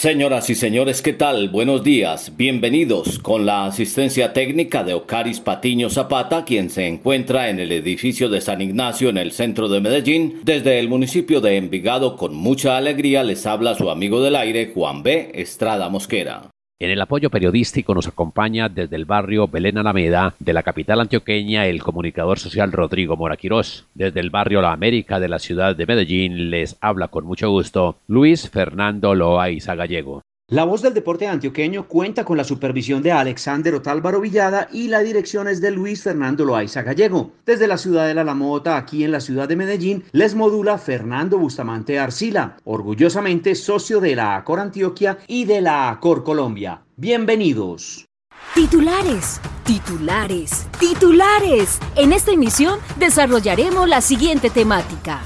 Señoras y señores, ¿qué tal? Buenos días, bienvenidos con la asistencia técnica de Ocaris Patiño Zapata, quien se encuentra en el edificio de San Ignacio en el centro de Medellín. Desde el municipio de Envigado, con mucha alegría, les habla su amigo del aire, Juan B. Estrada Mosquera. En el apoyo periodístico nos acompaña desde el barrio Belén Alameda de la capital antioqueña el comunicador social Rodrigo Moraquirós. Desde el barrio La América de la ciudad de Medellín les habla con mucho gusto Luis Fernando Loaiza Gallego. La voz del deporte antioqueño cuenta con la supervisión de Alexander Otálvaro Villada y la dirección es de Luis Fernando Loaiza Gallego. Desde la ciudad de La Lamota, aquí en la ciudad de Medellín, les modula Fernando Bustamante Arcila, orgullosamente socio de la ACOR Antioquia y de la ACOR Colombia. Bienvenidos. Titulares, titulares, titulares. En esta emisión desarrollaremos la siguiente temática.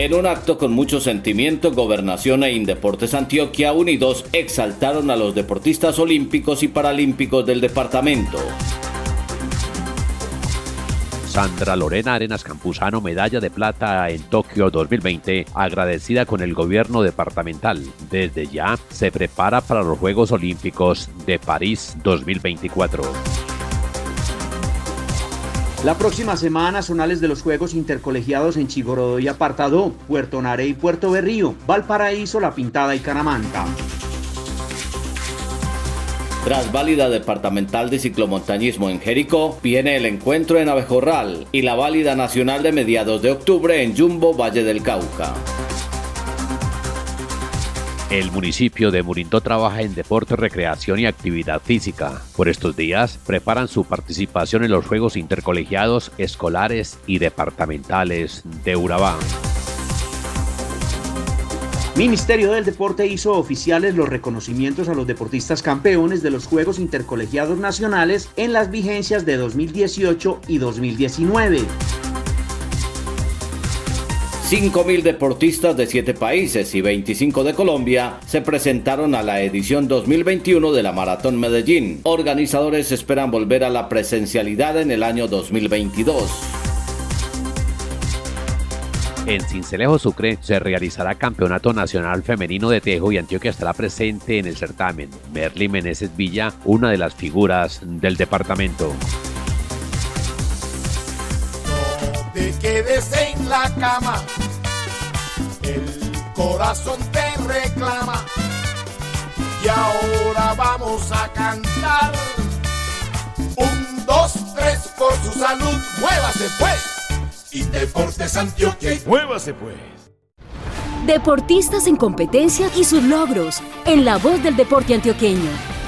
En un acto con mucho sentimiento, Gobernación e Indeportes Antioquia Unidos exaltaron a los deportistas olímpicos y paralímpicos del departamento. Sandra Lorena Arenas Campuzano, medalla de plata en Tokio 2020, agradecida con el gobierno departamental. Desde ya se prepara para los Juegos Olímpicos de París 2024. La próxima semana, zonales de los Juegos Intercolegiados en Chigorodó y Apartado, Puerto Nare y Puerto Berrío, Valparaíso, La Pintada y Canamanta. Tras válida departamental de ciclomontañismo en Jericó, viene el encuentro en Abejorral y la válida nacional de mediados de octubre en Jumbo, Valle del Cauca. El municipio de Murindó trabaja en deporte, recreación y actividad física. Por estos días preparan su participación en los Juegos Intercolegiados Escolares y Departamentales de Urabá. Ministerio del Deporte hizo oficiales los reconocimientos a los deportistas campeones de los Juegos Intercolegiados Nacionales en las vigencias de 2018 y 2019. 5.000 deportistas de 7 países y 25 de Colombia se presentaron a la edición 2021 de la Maratón Medellín. Organizadores esperan volver a la presencialidad en el año 2022. En Cincelejo Sucre se realizará Campeonato Nacional Femenino de Tejo y Antioquia estará presente en el certamen. Merly Meneses Villa, una de las figuras del departamento. Te quedes en la cama. El corazón te reclama. Y ahora vamos a cantar. Un, dos, tres, por su salud, muévase pues. Y Deportes Antioquia. Muévase pues. Deportistas en competencia y sus logros. En la voz del deporte antioqueño.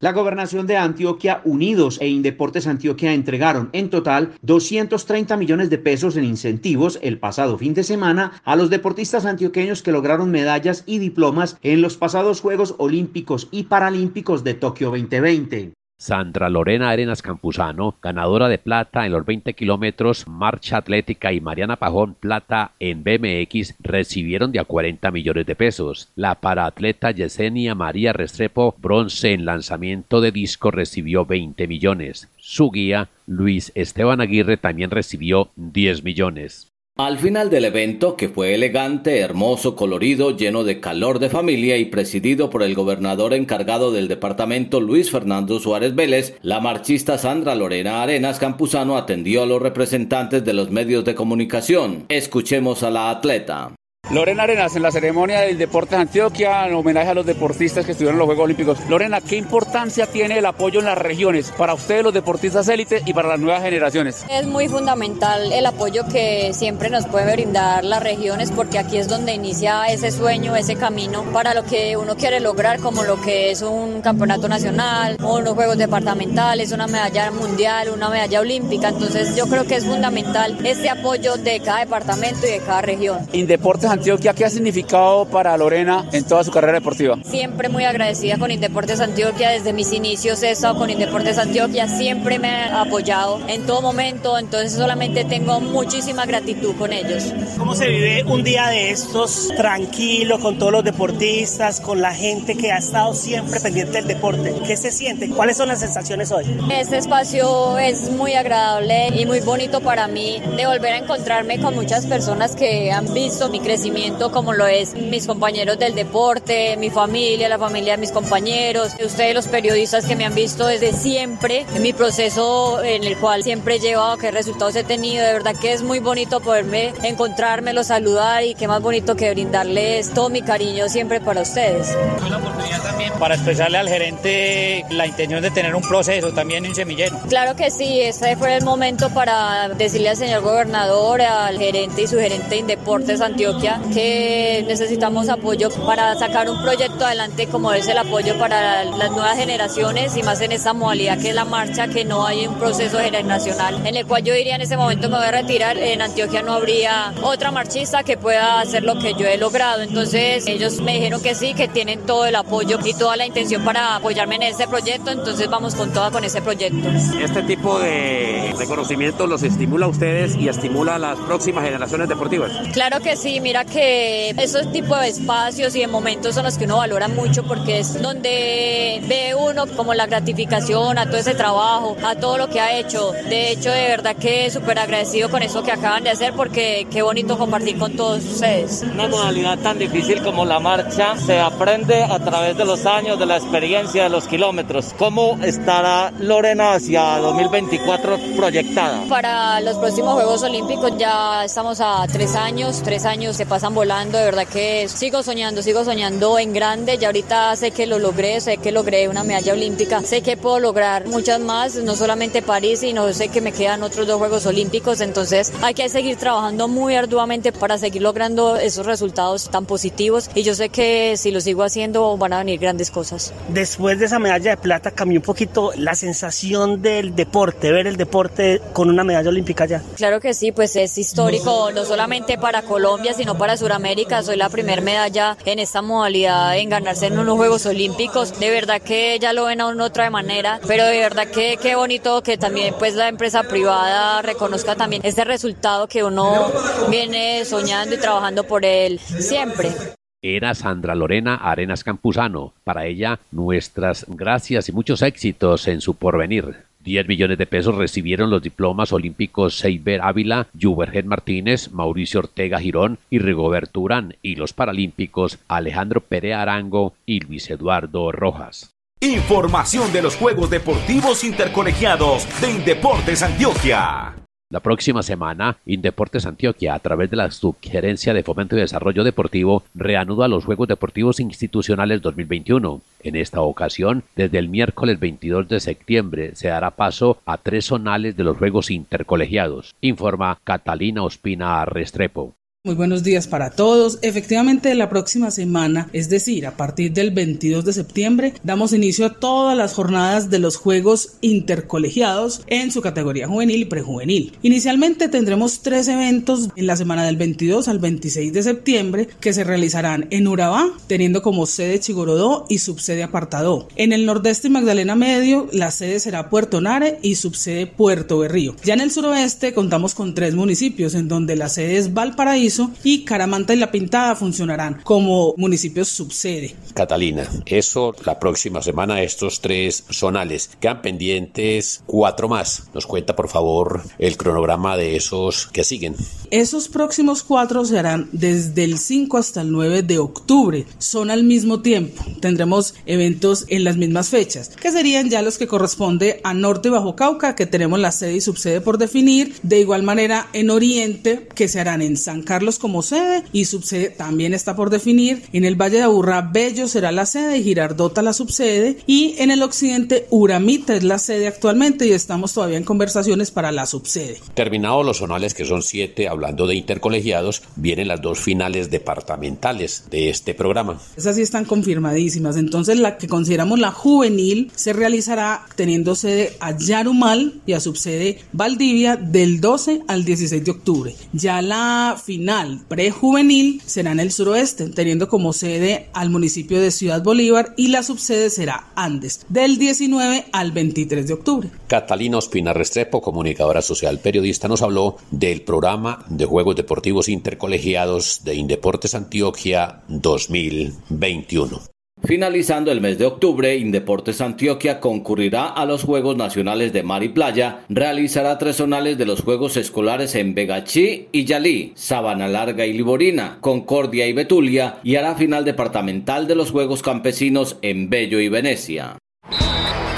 La gobernación de Antioquia, Unidos e Indeportes Antioquia entregaron en total 230 millones de pesos en incentivos el pasado fin de semana a los deportistas antioqueños que lograron medallas y diplomas en los pasados Juegos Olímpicos y Paralímpicos de Tokio 2020. Sandra Lorena Arenas Campuzano, ganadora de plata en los 20 kilómetros, marcha atlética y Mariana Pajón, plata en BMX, recibieron de a 40 millones de pesos. La paraatleta Yesenia María Restrepo, bronce en lanzamiento de disco, recibió 20 millones. Su guía, Luis Esteban Aguirre, también recibió 10 millones. Al final del evento, que fue elegante, hermoso, colorido, lleno de calor de familia y presidido por el gobernador encargado del departamento Luis Fernando Suárez Vélez, la marchista Sandra Lorena Arenas Campuzano atendió a los representantes de los medios de comunicación. Escuchemos a la atleta. Lorena Arenas, en la ceremonia del Deportes Antioquia, en homenaje a los deportistas que estuvieron en los Juegos Olímpicos. Lorena, ¿qué importancia tiene el apoyo en las regiones para ustedes los deportistas élite y para las nuevas generaciones? Es muy fundamental el apoyo que siempre nos puede brindar las regiones porque aquí es donde inicia ese sueño, ese camino para lo que uno quiere lograr como lo que es un campeonato nacional, unos juegos departamentales, una medalla mundial, una medalla olímpica. Entonces yo creo que es fundamental este apoyo de cada departamento y de cada región. Indeportes Antioquia, ¿qué ha significado para Lorena en toda su carrera deportiva? Siempre muy agradecida con Indeportes Antioquia, desde mis inicios he estado con Indeportes Antioquia, siempre me ha apoyado en todo momento, entonces solamente tengo muchísima gratitud con ellos. ¿Cómo se vive un día de estos tranquilo con todos los deportistas, con la gente que ha estado siempre pendiente del deporte? ¿Qué se siente? ¿Cuáles son las sensaciones hoy? Este espacio es muy agradable y muy bonito para mí de volver a encontrarme con muchas personas que han visto mi crecimiento como lo es mis compañeros del deporte, mi familia, la familia de mis compañeros, ustedes los periodistas que me han visto desde siempre en mi proceso en el cual siempre he llevado, qué resultados he tenido, de verdad que es muy bonito poderme encontrármelo, saludar y qué más bonito que brindarles todo mi cariño siempre para ustedes. Fue la oportunidad también para expresarle al gerente la intención de tener un proceso también en semillero. Claro que sí, este fue el momento para decirle al señor gobernador, al gerente y su gerente de Deportes Antioquia que necesitamos apoyo para sacar un proyecto adelante como es el apoyo para las nuevas generaciones y más en esta modalidad que es la marcha, que no hay un proceso generacional en el cual yo diría en ese momento me voy a retirar, en Antioquia no habría otra marchista que pueda hacer lo que yo he logrado. Entonces ellos me dijeron que sí, que tienen todo el apoyo y toda la intención para apoyarme en este proyecto, entonces vamos con toda con ese proyecto. Este tipo de reconocimiento los estimula a ustedes y estimula a las próximas generaciones deportivas. Claro que sí, mira que esos tipos de espacios y de momentos son los que uno valora mucho porque es donde ve uno como la gratificación a todo ese trabajo, a todo lo que ha hecho. De hecho, de verdad que súper agradecido con eso que acaban de hacer porque qué bonito compartir con todos ustedes. Una modalidad tan difícil como la marcha se aprende a través de los años, de la experiencia, de los kilómetros. ¿Cómo estará Lorena hacia 2024 proyectada? Para los próximos Juegos Olímpicos ya estamos a tres años, tres años se pasan volando, de verdad que sigo soñando, sigo soñando en grande, ya ahorita sé que lo logré, sé que logré una medalla olímpica, sé que puedo lograr muchas más, no solamente París, sino sé que me quedan otros dos Juegos Olímpicos, entonces hay que seguir trabajando muy arduamente para seguir logrando esos resultados tan positivos y yo sé que si lo sigo haciendo van a venir grandes cosas. Después de esa medalla de plata cambió un poquito la sensación del deporte, ver el deporte con una medalla olímpica ya. Claro que sí, pues es histórico no solamente para Colombia, sino para Sudamérica. Soy la primera medalla en esta modalidad en ganarse en unos Juegos Olímpicos. De verdad que ya lo ven a otra manera, pero de verdad que qué bonito que también pues la empresa privada reconozca también este resultado que uno viene soñando y trabajando por él siempre. Era Sandra Lorena Arenas Campuzano. Para ella, nuestras gracias y muchos éxitos en su porvenir. 10 millones de pesos recibieron los diplomas olímpicos Seiber Ávila, Jubergen Martínez, Mauricio Ortega Girón y Rigoberto Urán y los paralímpicos Alejandro Pere Arango y Luis Eduardo Rojas. Información de los Juegos Deportivos Intercolegiados de Indeportes Antioquia. La próxima semana, Indeportes Antioquia, a través de la Subgerencia de Fomento y Desarrollo Deportivo, reanuda los Juegos Deportivos Institucionales 2021. En esta ocasión, desde el miércoles 22 de septiembre, se dará paso a tres zonales de los Juegos Intercolegiados, informa Catalina Ospina Restrepo. Muy buenos días para todos. Efectivamente, la próxima semana, es decir, a partir del 22 de septiembre, damos inicio a todas las jornadas de los Juegos Intercolegiados en su categoría juvenil y prejuvenil. Inicialmente tendremos tres eventos en la semana del 22 al 26 de septiembre que se realizarán en Urabá, teniendo como sede Chigorodó y subsede Apartadó. En el nordeste y Magdalena Medio, la sede será Puerto Nare y subsede Puerto Berrío. Ya en el suroeste contamos con tres municipios, en donde la sede es Valparaíso, y Caramanta y La Pintada funcionarán como municipios subsede. Catalina, eso la próxima semana estos tres zonales. Quedan pendientes cuatro más. Nos cuenta por favor el cronograma de esos que siguen. Esos próximos cuatro se harán desde el 5 hasta el 9 de octubre. Son al mismo tiempo. Tendremos eventos en las mismas fechas, que serían ya los que corresponde a Norte y Bajo Cauca, que tenemos la sede y subsede por definir. De igual manera en Oriente, que se harán en San Carlos como sede y subsede también está por definir. En el Valle de Aburrá, Bello será la sede y Girardota la subsede. Y en el occidente, Uramita es la sede actualmente y estamos todavía en conversaciones para la subsede. Terminados los zonales, que son siete, hablando de intercolegiados, vienen las dos finales departamentales de este programa. Esas sí están confirmadísimas. Entonces, la que consideramos la juvenil se realizará teniendo sede a Yarumal y a subsede Valdivia del 12 al 16 de octubre. Ya la final prejuvenil será en el suroeste, teniendo como sede al municipio de Ciudad Bolívar y la subsede será Andes, del 19 al 23 de octubre. Catalina Ospina Restrepo, comunicadora social periodista, nos habló del programa de Juegos Deportivos Intercolegiados de Indeportes Antioquia 2021. Finalizando el mes de octubre, Indeportes Antioquia concurrirá a los Juegos Nacionales de Mar y Playa, realizará tres zonales de los Juegos Escolares en Vegachí y Yalí, Sabana Larga y Liborina, Concordia y Betulia, y hará final departamental de los Juegos Campesinos en Bello y Venecia.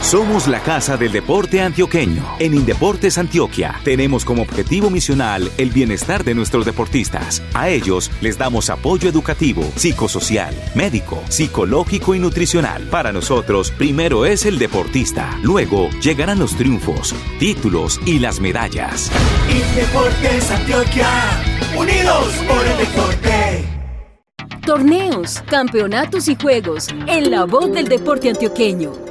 Somos la Casa del Deporte Antioqueño. En Indeportes Antioquia tenemos como objetivo misional el bienestar de nuestros deportistas. A ellos les damos apoyo educativo, psicosocial, médico, psicológico y nutricional. Para nosotros, primero es el deportista. Luego llegarán los triunfos, títulos y las medallas. Indeportes Antioquia, unidos por el deporte. Torneos, campeonatos y juegos en la voz del deporte antioqueño.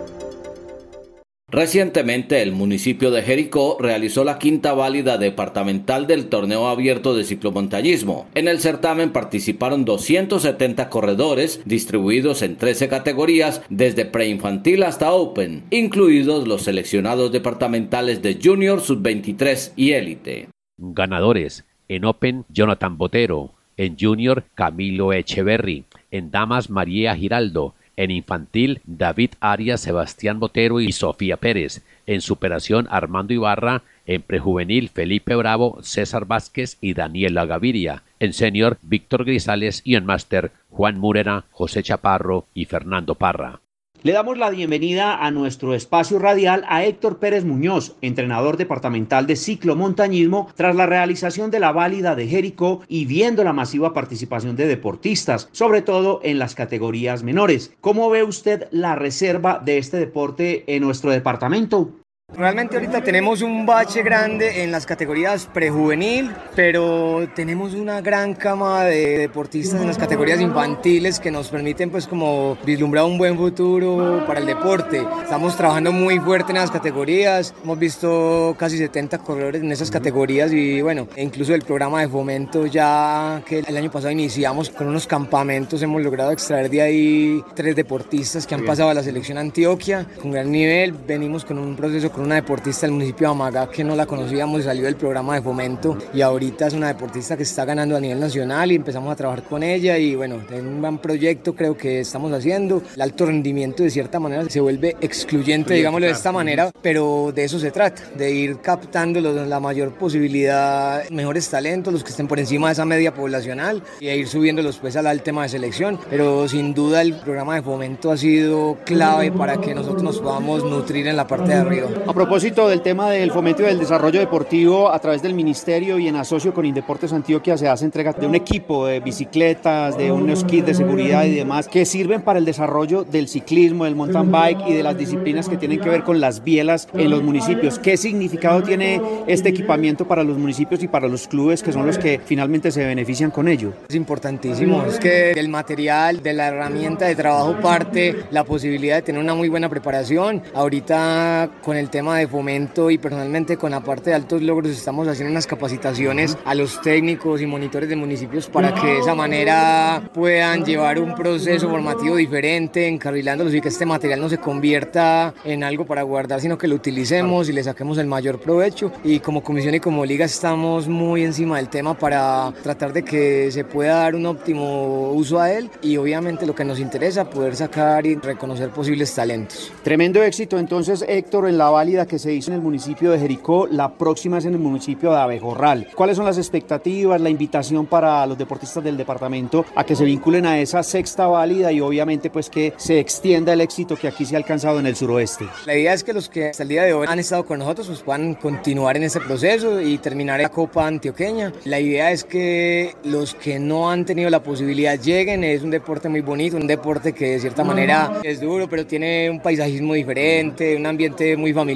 Recientemente el municipio de Jericó realizó la quinta válida departamental del torneo abierto de ciclomontañismo. En el certamen participaron 270 corredores distribuidos en 13 categorías desde preinfantil hasta Open, incluidos los seleccionados departamentales de Junior, Sub-23 y Élite. Ganadores en Open Jonathan Botero, en Junior Camilo Echeverry, en Damas María Giraldo, en infantil, David Arias, Sebastián Botero y Sofía Pérez. En superación, Armando Ibarra. En prejuvenil, Felipe Bravo, César Vázquez y Daniela Gaviria. En senior, Víctor Grisales y en máster, Juan Murena, José Chaparro y Fernando Parra. Le damos la bienvenida a nuestro espacio radial a Héctor Pérez Muñoz, entrenador departamental de ciclomontañismo, tras la realización de la válida de Jericó y viendo la masiva participación de deportistas, sobre todo en las categorías menores. ¿Cómo ve usted la reserva de este deporte en nuestro departamento? Realmente ahorita tenemos un bache grande en las categorías prejuvenil, pero tenemos una gran cama de deportistas en las categorías infantiles que nos permiten pues como vislumbrar un buen futuro para el deporte. Estamos trabajando muy fuerte en las categorías, hemos visto casi 70 corredores en esas categorías y bueno, incluso el programa de fomento ya que el año pasado iniciamos con unos campamentos, hemos logrado extraer de ahí tres deportistas que han pasado a la selección Antioquia con gran nivel, venimos con un proceso una deportista del municipio de Amagá que no la conocíamos y salió del programa de fomento y ahorita es una deportista que está ganando a nivel nacional y empezamos a trabajar con ella y bueno, es un gran proyecto creo que estamos haciendo. El alto rendimiento de cierta manera se vuelve excluyente, digámoslo de esta manera, pero de eso se trata, de ir captando la mayor posibilidad, mejores talentos, los que estén por encima de esa media poblacional y ir subiéndolos pues al tema de selección, pero sin duda el programa de fomento ha sido clave para que nosotros nos podamos nutrir en la parte de arriba. A propósito del tema del fomento y del desarrollo deportivo, a través del ministerio y en asocio con Indeportes Antioquia se hace entrega de un equipo de bicicletas, de unos kits de seguridad y demás que sirven para el desarrollo del ciclismo, del mountain bike y de las disciplinas que tienen que ver con las bielas en los municipios. ¿Qué significado tiene este equipamiento para los municipios y para los clubes que son los que finalmente se benefician con ello? Es importantísimo, es que del material, de la herramienta de trabajo parte la posibilidad de tener una muy buena preparación. Ahorita con el tema tema de fomento y personalmente con la parte de altos logros estamos haciendo unas capacitaciones a los técnicos y monitores de municipios para que de esa manera puedan llevar un proceso formativo diferente, encarrilándolos y que este material no se convierta en algo para guardar, sino que lo utilicemos y le saquemos el mayor provecho. Y como comisión y como liga estamos muy encima del tema para tratar de que se pueda dar un óptimo uso a él y obviamente lo que nos interesa, poder sacar y reconocer posibles talentos. Tremendo éxito entonces Héctor en la válida que se hizo en el municipio de Jericó, la próxima es en el municipio de Abejorral. ¿Cuáles son las expectativas, la invitación para los deportistas del departamento a que se vinculen a esa sexta válida y obviamente pues que se extienda el éxito que aquí se ha alcanzado en el suroeste? La idea es que los que hasta el día de hoy han estado con nosotros pues puedan continuar en ese proceso y terminar la Copa Antioqueña. La idea es que los que no han tenido la posibilidad lleguen, es un deporte muy bonito, un deporte que de cierta manera es duro, pero tiene un paisajismo diferente, un ambiente muy familiar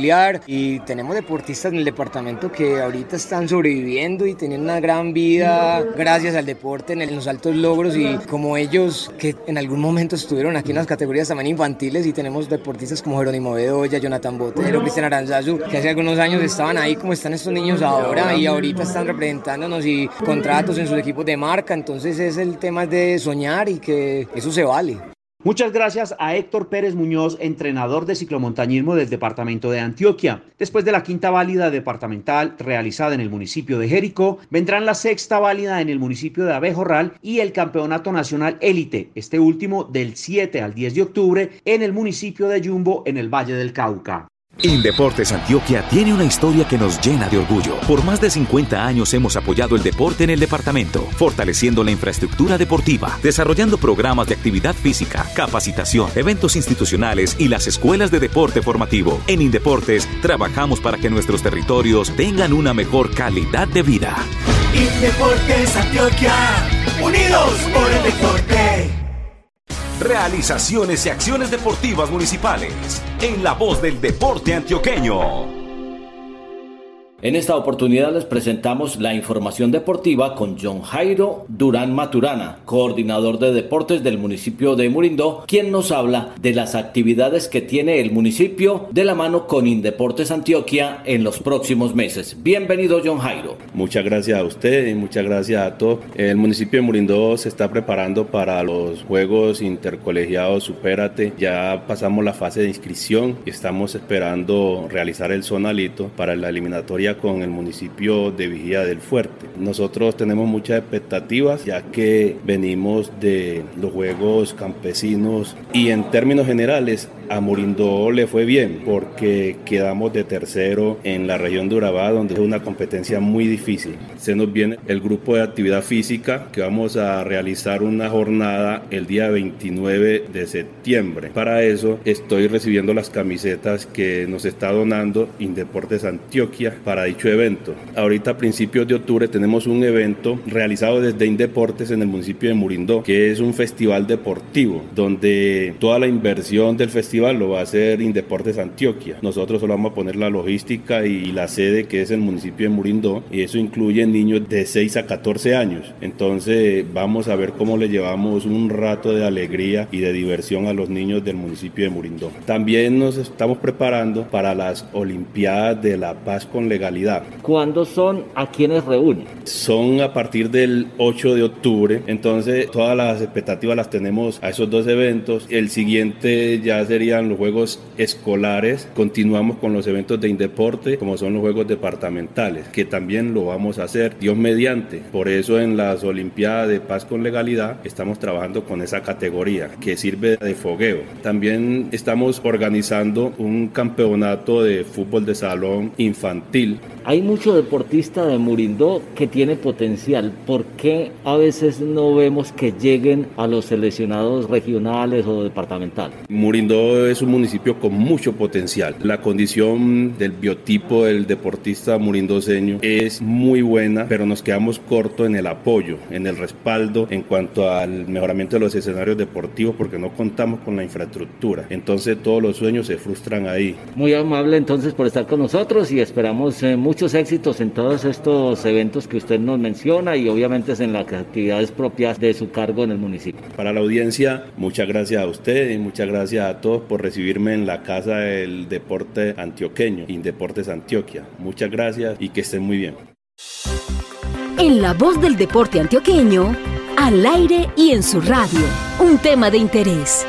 y tenemos deportistas en el departamento que ahorita están sobreviviendo y teniendo una gran vida gracias al deporte en los altos logros y como ellos que en algún momento estuvieron aquí en las categorías también infantiles y tenemos deportistas como Jerónimo Bedoya, Jonathan Botero, Cristian Aranzazu, que hace algunos años estaban ahí como están estos niños ahora y ahorita están representándonos y contratos en sus equipos de marca, entonces es el tema de soñar y que eso se vale. Muchas gracias a Héctor Pérez Muñoz, entrenador de ciclomontañismo del departamento de Antioquia. Después de la quinta válida departamental realizada en el municipio de Jericó, vendrán la sexta válida en el municipio de Abejorral y el campeonato nacional élite, este último del 7 al 10 de octubre en el municipio de Yumbo en el Valle del Cauca. Indeportes Antioquia tiene una historia que nos llena de orgullo. Por más de 50 años hemos apoyado el deporte en el departamento, fortaleciendo la infraestructura deportiva, desarrollando programas de actividad física, capacitación, eventos institucionales y las escuelas de deporte formativo. En Indeportes trabajamos para que nuestros territorios tengan una mejor calidad de vida. Indeportes Antioquia, unidos por el deporte. Realizaciones y acciones deportivas municipales. En la voz del deporte antioqueño. En esta oportunidad les presentamos la información deportiva con John Jairo Durán Maturana, coordinador de deportes del municipio de Murindó, quien nos habla de las actividades que tiene el municipio de la mano con Indeportes Antioquia en los próximos meses. Bienvenido John Jairo. Muchas gracias a usted y muchas gracias a todos. El municipio de Murindó se está preparando para los Juegos Intercolegiados Supérate. Ya pasamos la fase de inscripción y estamos esperando realizar el zonalito para la eliminatoria con el municipio de Vigía del Fuerte. Nosotros tenemos muchas expectativas ya que venimos de los Juegos Campesinos y en términos generales a Murindó le fue bien porque quedamos de tercero en la región de Urabá donde es una competencia muy difícil. Se nos viene el grupo de actividad física que vamos a realizar una jornada el día 29 de septiembre. Para eso estoy recibiendo las camisetas que nos está donando Indeportes Antioquia para dicho evento. Ahorita a principios de octubre tenemos un evento realizado desde Indeportes en el municipio de Murindó que es un festival deportivo donde toda la inversión del festival lo va a hacer Indeportes Antioquia. Nosotros solo vamos a poner la logística y la sede que es el municipio de Murindó y eso incluye niños de 6 a 14 años. Entonces vamos a ver cómo le llevamos un rato de alegría y de diversión a los niños del municipio de Murindó. También nos estamos preparando para las Olimpiadas de la Paz con Legalidad. ¿Cuándo son? ¿A quiénes reúnen? Son a partir del 8 de octubre. Entonces todas las expectativas las tenemos a esos dos eventos. El siguiente ya sería los juegos escolares. Continuamos con los eventos de Indeporte, como son los juegos departamentales, que también lo vamos a hacer, Dios mediante. Por eso en las Olimpiadas de Paz con Legalidad estamos trabajando con esa categoría que sirve de fogueo. También estamos organizando un campeonato de fútbol de salón infantil. Bye. Hay mucho deportista de Murindó que tiene potencial. ¿Por qué a veces no vemos que lleguen a los seleccionados regionales o departamentales? Murindó es un municipio con mucho potencial. La condición del biotipo del deportista murindoseño es muy buena, pero nos quedamos cortos en el apoyo, en el respaldo en cuanto al mejoramiento de los escenarios deportivos porque no contamos con la infraestructura. Entonces todos los sueños se frustran ahí. Muy amable entonces por estar con nosotros y esperamos eh, muchos éxitos en todos estos eventos que usted nos menciona y obviamente en las actividades propias de su cargo en el municipio. Para la audiencia, muchas gracias a usted y muchas gracias a todos por recibirme en la Casa del Deporte Antioqueño, Indeportes Antioquia. Muchas gracias y que estén muy bien. En la voz del deporte antioqueño, al aire y en su radio, un tema de interés.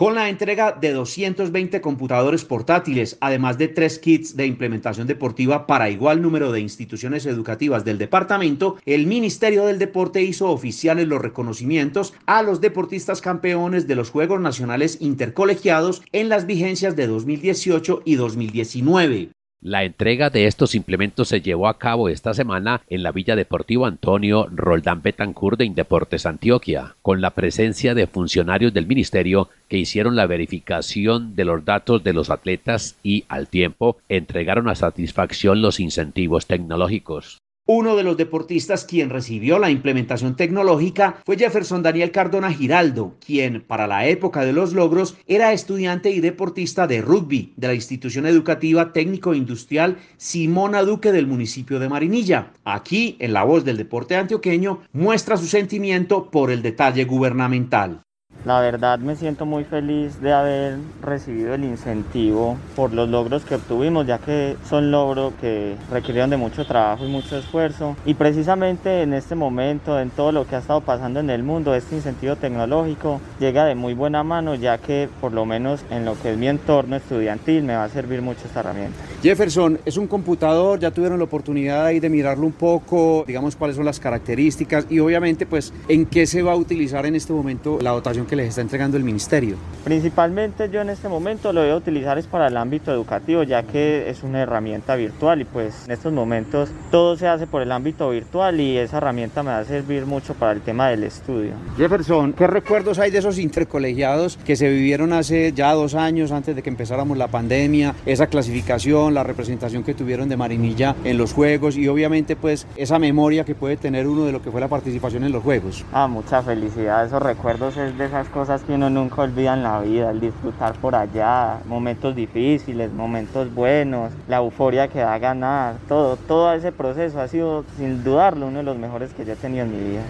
Con la entrega de 220 computadores portátiles, además de tres kits de implementación deportiva para igual número de instituciones educativas del departamento, el Ministerio del Deporte hizo oficiales los reconocimientos a los deportistas campeones de los Juegos Nacionales Intercolegiados en las vigencias de 2018 y 2019. La entrega de estos implementos se llevó a cabo esta semana en la Villa Deportiva Antonio Roldán Betancourt de Indeportes Antioquia, con la presencia de funcionarios del ministerio que hicieron la verificación de los datos de los atletas y, al tiempo, entregaron a satisfacción los incentivos tecnológicos. Uno de los deportistas quien recibió la implementación tecnológica fue Jefferson Daniel Cardona Giraldo, quien para la época de los logros era estudiante y deportista de rugby de la institución educativa técnico industrial Simona Duque del municipio de Marinilla. Aquí, en la voz del deporte antioqueño, muestra su sentimiento por el detalle gubernamental. La verdad me siento muy feliz de haber recibido el incentivo por los logros que obtuvimos, ya que son logros que requirieron de mucho trabajo y mucho esfuerzo. Y precisamente en este momento, en todo lo que ha estado pasando en el mundo, este incentivo tecnológico llega de muy buena mano, ya que por lo menos en lo que es mi entorno estudiantil me va a servir mucho esta herramienta. Jefferson, es un computador, ya tuvieron la oportunidad ahí de mirarlo un poco, digamos cuáles son las características y obviamente pues en qué se va a utilizar en este momento la dotación que les está entregando el ministerio? Principalmente yo en este momento lo voy a utilizar es para el ámbito educativo, ya que es una herramienta virtual y pues en estos momentos todo se hace por el ámbito virtual y esa herramienta me va a servir mucho para el tema del estudio. Jefferson, ¿qué recuerdos hay de esos intercolegiados que se vivieron hace ya dos años antes de que empezáramos la pandemia? Esa clasificación, la representación que tuvieron de Marinilla en los Juegos y obviamente pues esa memoria que puede tener uno de lo que fue la participación en los Juegos. Ah, mucha felicidad, esos recuerdos es de esas cosas que uno nunca olvida en la vida, el disfrutar por allá, momentos difíciles, momentos buenos, la euforia que da ganar, todo, todo ese proceso ha sido sin dudarlo uno de los mejores que yo he tenido en mi vida.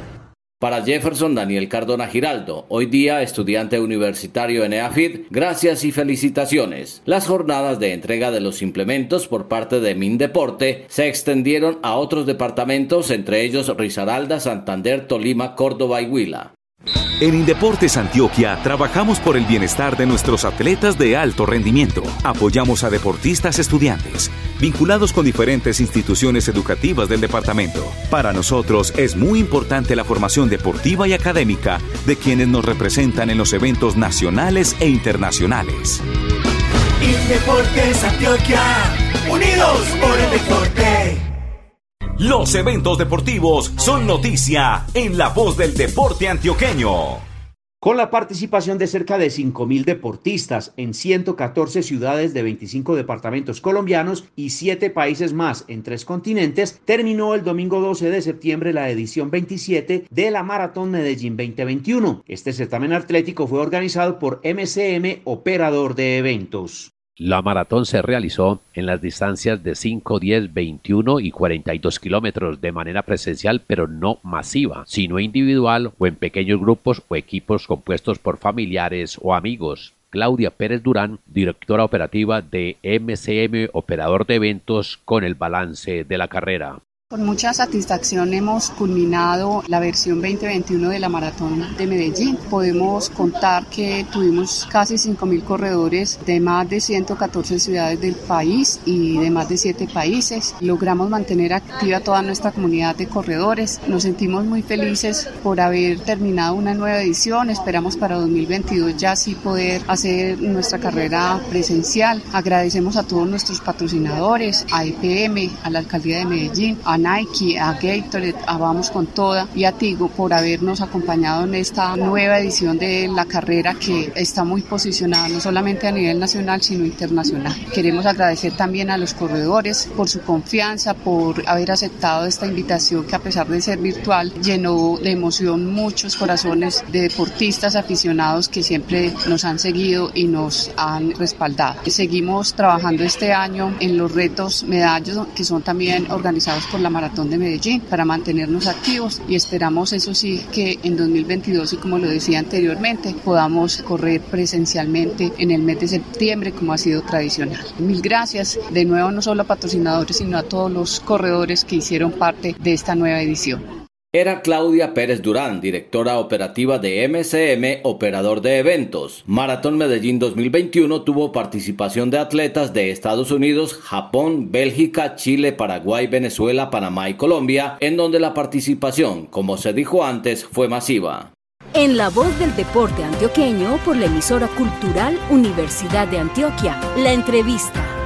Para Jefferson Daniel Cardona Giraldo, hoy día estudiante universitario en EAFID, gracias y felicitaciones. Las jornadas de entrega de los implementos por parte de Mindeporte se extendieron a otros departamentos, entre ellos Risaralda, Santander, Tolima, Córdoba y Huila. En Indeportes Antioquia trabajamos por el bienestar de nuestros atletas de alto rendimiento. Apoyamos a deportistas estudiantes, vinculados con diferentes instituciones educativas del departamento. Para nosotros es muy importante la formación deportiva y académica de quienes nos representan en los eventos nacionales e internacionales. Indeportes Antioquia, unidos por el deporte. Los eventos deportivos son noticia en la voz del deporte antioqueño. Con la participación de cerca de 5.000 deportistas en 114 ciudades de 25 departamentos colombianos y 7 países más en tres continentes, terminó el domingo 12 de septiembre la edición 27 de la Maratón Medellín 2021. Este certamen atlético fue organizado por MCM, operador de eventos. La maratón se realizó en las distancias de 5, 10, 21 y 42 kilómetros de manera presencial pero no masiva, sino individual o en pequeños grupos o equipos compuestos por familiares o amigos. Claudia Pérez Durán, directora operativa de MCM Operador de Eventos, con el balance de la carrera. Con mucha satisfacción hemos culminado la versión 2021 de la Maratón de Medellín. Podemos contar que tuvimos casi 5.000 corredores de más de 114 ciudades del país y de más de 7 países. Logramos mantener activa toda nuestra comunidad de corredores. Nos sentimos muy felices por haber terminado una nueva edición. Esperamos para 2022 ya sí poder hacer nuestra carrera presencial. Agradecemos a todos nuestros patrocinadores, a EPM, a la Alcaldía de Medellín, a Nike, a Gatorade, a Vamos con Toda y a Tigo por habernos acompañado en esta nueva edición de la carrera que está muy posicionada no solamente a nivel nacional sino internacional. Queremos agradecer también a los corredores por su confianza, por haber aceptado esta invitación que a pesar de ser virtual llenó de emoción muchos corazones de deportistas aficionados que siempre nos han seguido y nos han respaldado. Seguimos trabajando este año en los retos medallos que son también organizados por la Maratón de Medellín para mantenernos activos y esperamos eso sí que en 2022 y como lo decía anteriormente podamos correr presencialmente en el mes de septiembre como ha sido tradicional. Mil gracias de nuevo no solo a patrocinadores sino a todos los corredores que hicieron parte de esta nueva edición. Era Claudia Pérez Durán, directora operativa de MCM, operador de eventos. Maratón Medellín 2021 tuvo participación de atletas de Estados Unidos, Japón, Bélgica, Chile, Paraguay, Venezuela, Panamá y Colombia, en donde la participación, como se dijo antes, fue masiva. En la voz del deporte antioqueño por la emisora cultural Universidad de Antioquia, la entrevista.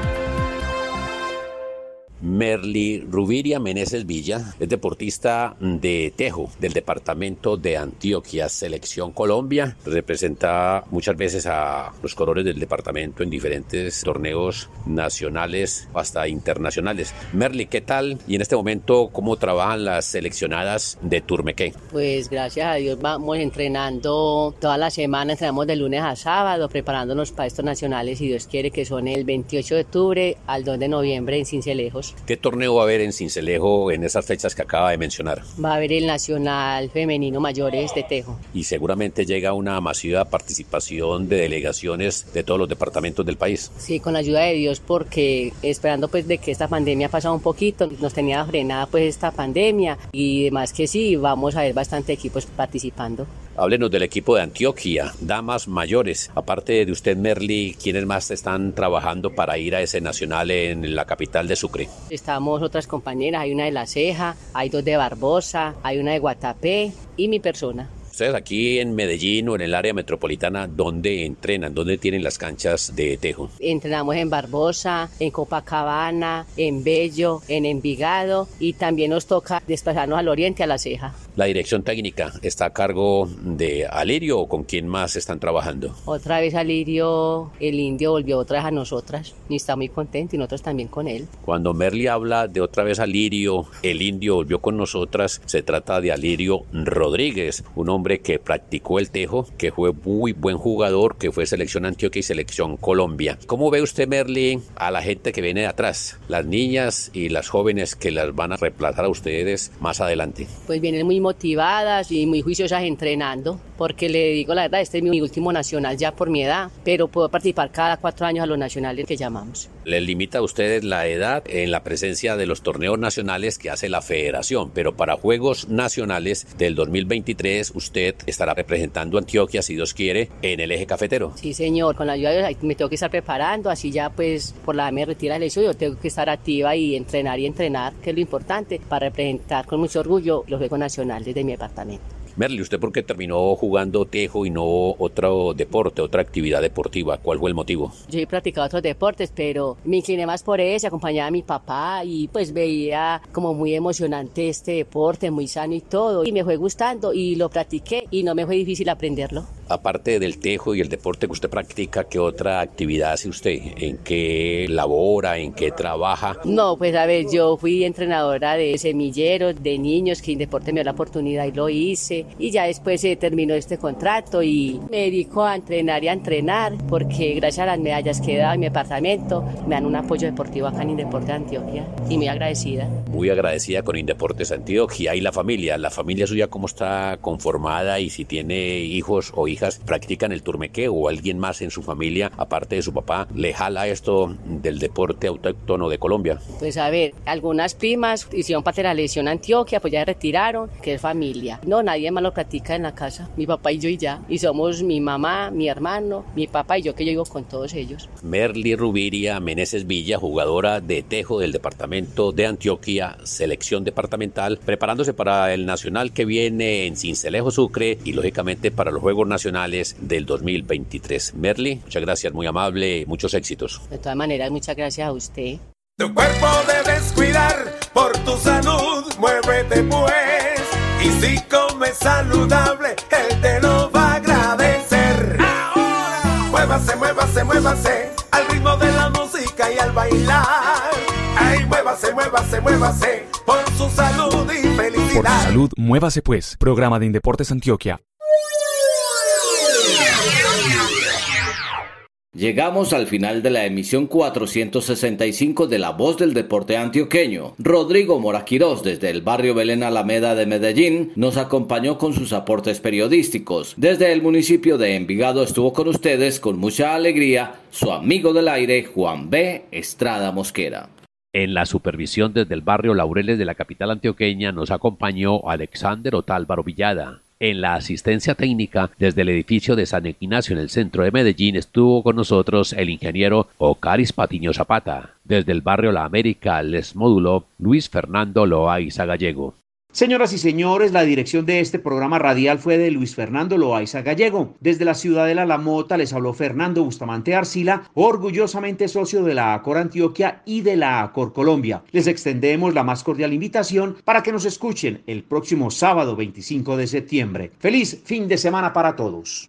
Merly Rubiria Meneses Villa es deportista de Tejo, del departamento de Antioquia, Selección Colombia. Representa muchas veces a los colores del departamento en diferentes torneos nacionales hasta internacionales. Merly, ¿qué tal? Y en este momento, ¿cómo trabajan las seleccionadas de Turmequé? Pues gracias a Dios vamos entrenando toda la semana, entrenamos de lunes a sábado, preparándonos para estos nacionales, y Dios quiere, que son el 28 de octubre al 2 de noviembre en Cincelejos. ¿Qué torneo va a haber en Cincelejo en esas fechas que acaba de mencionar? Va a haber el Nacional Femenino Mayores de Tejo. Y seguramente llega una masiva participación de delegaciones de todos los departamentos del país. Sí, con la ayuda de Dios, porque esperando pues de que esta pandemia pasado un poquito, nos tenía frenada pues esta pandemia y demás que sí, vamos a ver bastante equipos participando. Háblenos del equipo de Antioquia, damas mayores. Aparte de usted, Merly, ¿quiénes más están trabajando para ir a ese nacional en la capital de Sucre? Estamos otras compañeras, hay una de La Ceja, hay dos de Barbosa, hay una de Guatapé y mi persona. Ustedes aquí en Medellín o en el área metropolitana, ¿dónde entrenan? ¿Dónde tienen las canchas de tejo? Entrenamos en Barbosa, en Copacabana, en Bello, en Envigado y también nos toca desplazarnos al oriente, a La Ceja. ¿La dirección técnica está a cargo de Alirio o con quién más están trabajando? Otra vez Alirio, el indio volvió otra vez a nosotras y está muy contento y nosotros también con él. Cuando Merly habla de otra vez Alirio, el indio volvió con nosotras, se trata de Alirio Rodríguez, un hombre que practicó el tejo, que fue muy buen jugador, que fue selección Antioquia y selección Colombia. ¿Cómo ve usted, Merly, a la gente que viene de atrás, las niñas y las jóvenes que las van a reemplazar a ustedes más adelante? Pues vienen muy motivadas y muy juiciosas entrenando, porque le digo la verdad, este es mi último nacional ya por mi edad, pero puedo participar cada cuatro años a los nacionales que llamamos. Les limita a ustedes la edad en la presencia de los torneos nacionales que hace la federación, pero para Juegos Nacionales del 2023 usted estará representando a Antioquia, si Dios quiere, en el eje cafetero. Sí, señor, con la ayuda de Dios me tengo que estar preparando, así ya pues por la me retira el yo tengo que estar activa y entrenar y entrenar, que es lo importante, para representar con mucho orgullo los Juegos Nacionales desde mi departamento. Merly, ¿usted por qué terminó jugando tejo y no otro deporte, otra actividad deportiva? ¿Cuál fue el motivo? Yo he practicado otros deportes, pero me incliné más por ese, acompañaba a mi papá y pues veía como muy emocionante este deporte, muy sano y todo. Y me fue gustando y lo practiqué y no me fue difícil aprenderlo. Aparte del tejo y el deporte que usted practica, ¿qué otra actividad hace usted? ¿En qué labora? ¿En qué trabaja? No, pues a ver, yo fui entrenadora de semilleros, de niños, que en deporte me dio la oportunidad y lo hice. Y ya después se terminó este contrato y me dedico a entrenar y a entrenar, porque gracias a las medallas que he dado en mi departamento, me dan un apoyo deportivo acá en Indeporte Antioquia. Y muy agradecida. Muy agradecida con Indeportes Antioquia y la familia. ¿La familia suya cómo está conformada y si tiene hijos o hijas? practican el turmeque o alguien más en su familia, aparte de su papá, le jala esto del deporte autóctono de Colombia? Pues a ver, algunas primas hicieron parte de la lesión Antioquia, pues ya retiraron, que es familia. No, nadie más lo practica en la casa, mi papá y yo y ya. Y somos mi mamá, mi hermano, mi papá y yo que yo vivo con todos ellos. Merly Rubiria Meneses Villa, jugadora de Tejo del departamento de Antioquia, selección departamental, preparándose para el nacional que viene en Cincelejo Sucre y lógicamente para los Juegos Nacionales del 2023. Merly, muchas gracias, muy amable, muchos éxitos. De todas maneras, muchas gracias a usted. Tu cuerpo debes cuidar por tu salud, muévete pues. Y si comes saludable, él te lo va a agradecer. Ahora, muévase, muévase, muévase, al ritmo de la música y al bailar. Ay, muévase, muévase, muévase, por su salud y felicidad. Por su salud, muévase pues. Programa de Indeportes Antioquia. Llegamos al final de la emisión 465 de La Voz del Deporte Antioqueño. Rodrigo Moraquirós, desde el barrio Belén Alameda de Medellín, nos acompañó con sus aportes periodísticos. Desde el municipio de Envigado estuvo con ustedes con mucha alegría su amigo del aire Juan B. Estrada Mosquera. En la supervisión desde el barrio Laureles de la capital antioqueña nos acompañó Alexander Otálvaro Villada. En la asistencia técnica desde el edificio de San Ignacio en el centro de Medellín estuvo con nosotros el ingeniero Ocaris Patiño Zapata. Desde el barrio La América les moduló Luis Fernando Loaiza Gallego. Señoras y señores, la dirección de este programa radial fue de Luis Fernando Loaiza Gallego. Desde la ciudad de La Lamota les habló Fernando Bustamante Arcila, orgullosamente socio de la ACOR Antioquia y de la ACOR Colombia. Les extendemos la más cordial invitación para que nos escuchen el próximo sábado 25 de septiembre. Feliz fin de semana para todos.